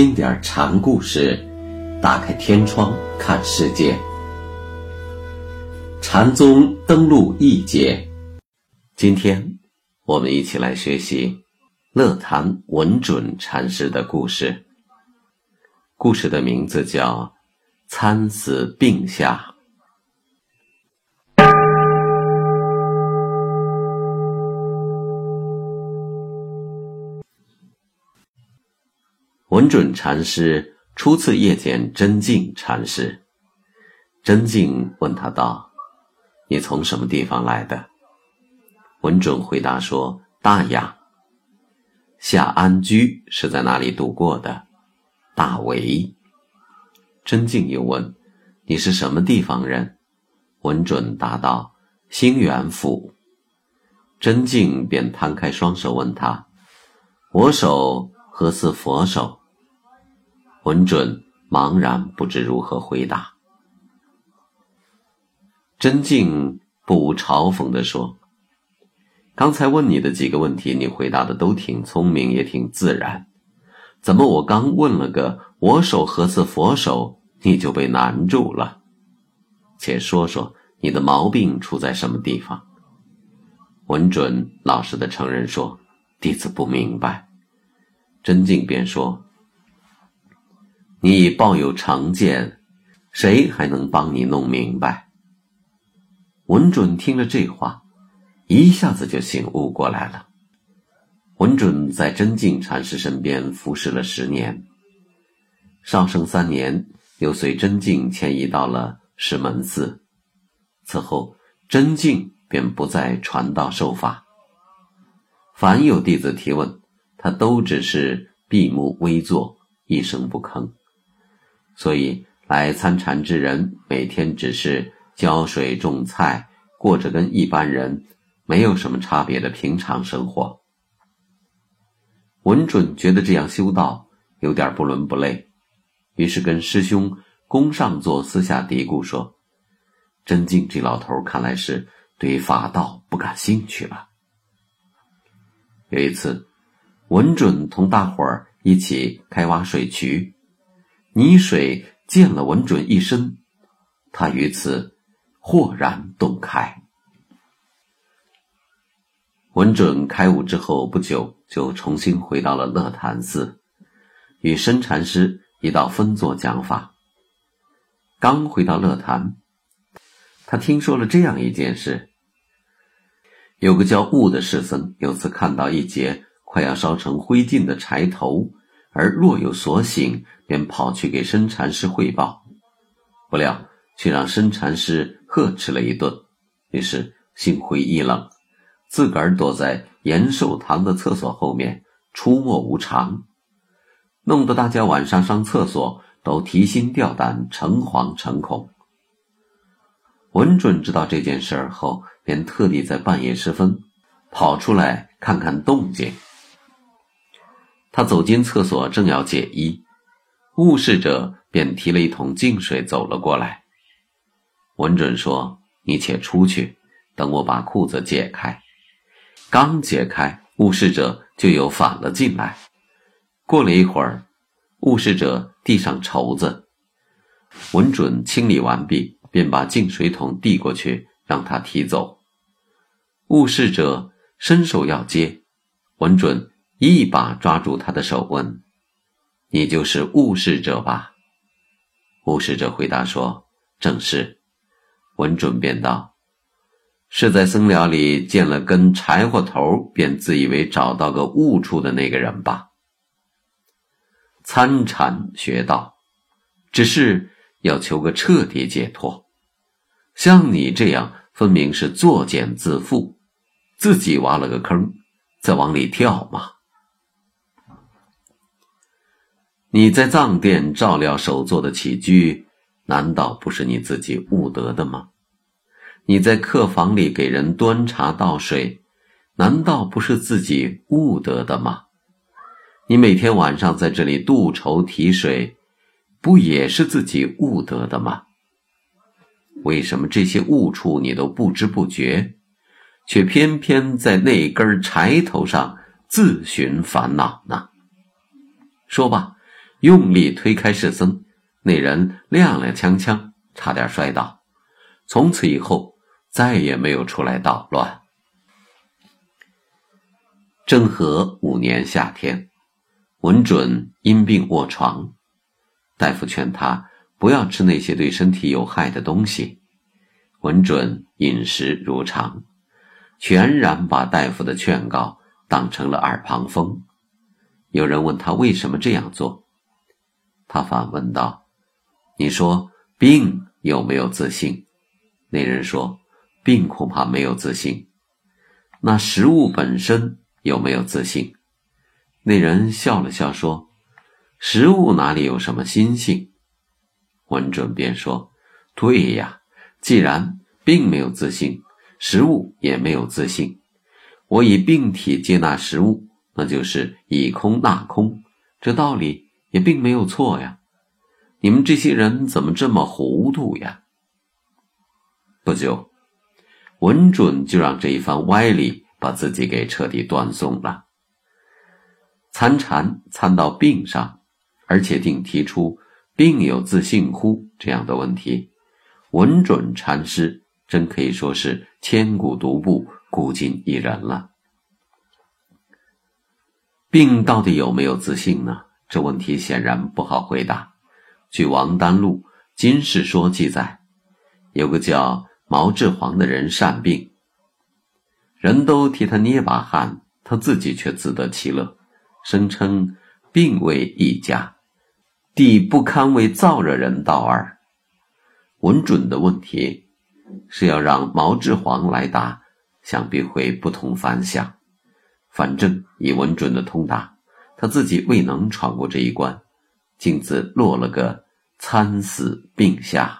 听点禅故事，打开天窗看世界。禅宗登陆一节，今天我们一起来学习乐坛文准禅师的故事。故事的名字叫《参死病下》。文准禅师初次谒见真净禅师，真净问他道：“你从什么地方来的？”文准回答说：“大雅。”下安居是在哪里度过的？大为。真净又问：“你是什么地方人？”文准答道：“兴元府。”真净便摊开双手问他：“我手何似佛手？”文准茫然不知如何回答。真静不无嘲讽地说：“刚才问你的几个问题，你回答的都挺聪明，也挺自然。怎么我刚问了个‘我手何似佛手’，你就被难住了？且说说你的毛病出在什么地方？”文准老实的承认说：“弟子不明白。”真静便说。你抱有成见，谁还能帮你弄明白？文准听了这话，一下子就醒悟过来了。文准在真净禅师身边服侍了十年，上生三年，又随真净迁移到了石门寺。此后，真净便不再传道授法。凡有弟子提问，他都只是闭目微坐，一声不吭。所以，来参禅之人每天只是浇水种菜，过着跟一般人没有什么差别的平常生活。文准觉得这样修道有点不伦不类，于是跟师兄宫上座私下嘀咕说：“真静这老头看来是对法道不感兴趣了。”有一次，文准同大伙儿一起开挖水渠。泥水溅了文准一身，他于此豁然洞开。文准开悟之后不久，就重新回到了乐坛寺，与深禅师一道分坐讲法。刚回到乐坛，他听说了这样一件事：有个叫悟的士僧，有次看到一截快要烧成灰烬的柴头。而若有所醒，便跑去给申禅师汇报，不料却让申禅师呵斥了一顿，于是心灰意冷，自个儿躲在延寿堂的厕所后面出没无常，弄得大家晚上上厕所都提心吊胆、诚惶诚恐。文准知道这件事儿后，便特地在半夜时分跑出来看看动静。他走进厕所，正要解衣，误事者便提了一桶净水走了过来。文准说：“你且出去，等我把裤子解开。”刚解开，误事者就又反了进来。过了一会儿，误事者递上绸子，文准清理完毕，便把净水桶递过去，让他提走。误事者伸手要接，文准。一把抓住他的手，问：“你就是误事者吧？”误事者回答说：“正是。”文准便道：“是在僧寮里见了根柴火头，便自以为找到个悟处的那个人吧？”参禅学道，只是要求个彻底解脱。像你这样，分明是作茧自缚，自己挖了个坑，再往里跳嘛。你在藏殿照料首座的起居，难道不是你自己悟得的吗？你在客房里给人端茶倒水，难道不是自己悟得的吗？你每天晚上在这里渡筹提水，不也是自己悟得的吗？为什么这些悟处你都不知不觉，却偏偏在那根柴头上自寻烦恼呢？说吧。用力推开侍僧，那人踉踉跄跄，差点摔倒。从此以后，再也没有出来捣乱。正和五年夏天，文准因病卧床，大夫劝他不要吃那些对身体有害的东西。文准饮食如常，全然把大夫的劝告当成了耳旁风。有人问他为什么这样做，他反问道：“你说病有没有自信？”那人说：“病恐怕没有自信。”那食物本身有没有自信？那人笑了笑说：“食物哪里有什么心性？”文准便说：“对呀。”既然并没有自信，食物也没有自信，我以病体接纳食物，那就是以空纳空，这道理也并没有错呀。你们这些人怎么这么糊涂呀？不久，文准就让这一番歪理把自己给彻底断送了。参禅参到病上，而且定提出“病有自信乎”这样的问题。文准禅师真可以说是千古独步，古今一人了。病到底有没有自信呢？这问题显然不好回答。据王丹录《金世说》记载，有个叫毛志煌的人善病，人都替他捏把汗，他自己却自得其乐，声称病为一家，地不堪为燥热人道耳。文准的问题是要让毛志煌来答，想必会不同凡响。反正以文准的通达，他自己未能闯过这一关，竟自落了个参死病下。